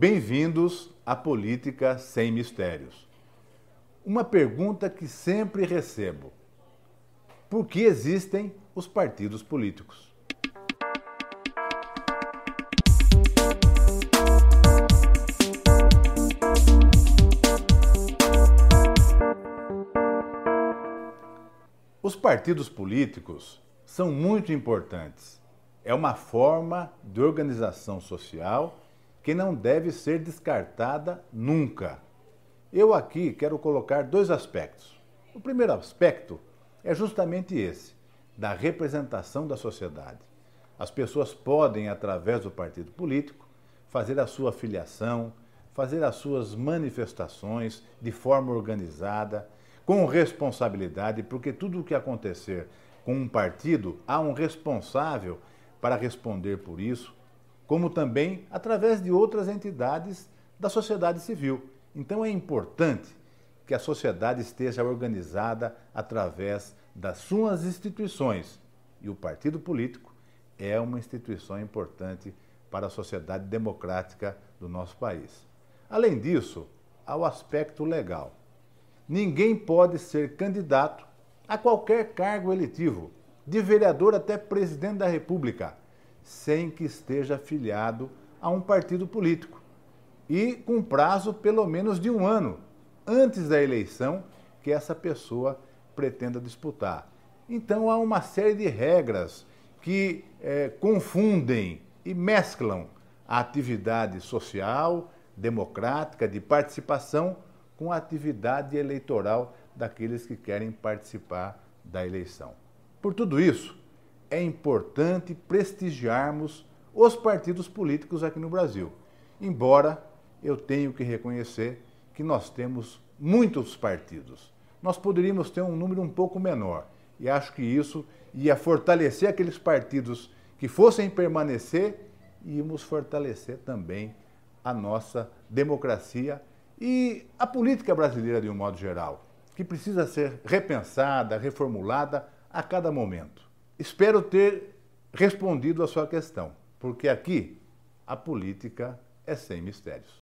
Bem-vindos à Política Sem Mistérios. Uma pergunta que sempre recebo: por que existem os partidos políticos? Os partidos políticos são muito importantes. É uma forma de organização social que não deve ser descartada nunca. Eu aqui quero colocar dois aspectos. O primeiro aspecto é justamente esse, da representação da sociedade. As pessoas podem, através do partido político, fazer a sua filiação, fazer as suas manifestações de forma organizada, com responsabilidade, porque tudo o que acontecer com um partido, há um responsável para responder por isso, como também através de outras entidades da sociedade civil. Então é importante que a sociedade esteja organizada através das suas instituições. E o partido político é uma instituição importante para a sociedade democrática do nosso país. Além disso, há o aspecto legal. Ninguém pode ser candidato a qualquer cargo eletivo, de vereador até presidente da República, sem que esteja afiliado a um partido político e com prazo pelo menos de um ano antes da eleição que essa pessoa pretenda disputar. Então há uma série de regras que é, confundem e mesclam a atividade social, democrática, de participação, com a atividade eleitoral daqueles que querem participar da eleição. Por tudo isso, é importante prestigiarmos os partidos políticos aqui no Brasil. Embora eu tenho que reconhecer que nós temos muitos partidos. Nós poderíamos ter um número um pouco menor. E acho que isso ia fortalecer aqueles partidos que fossem permanecer e íamos fortalecer também a nossa democracia e a política brasileira de um modo geral, que precisa ser repensada, reformulada a cada momento. Espero ter respondido a sua questão, porque aqui a política é sem mistérios.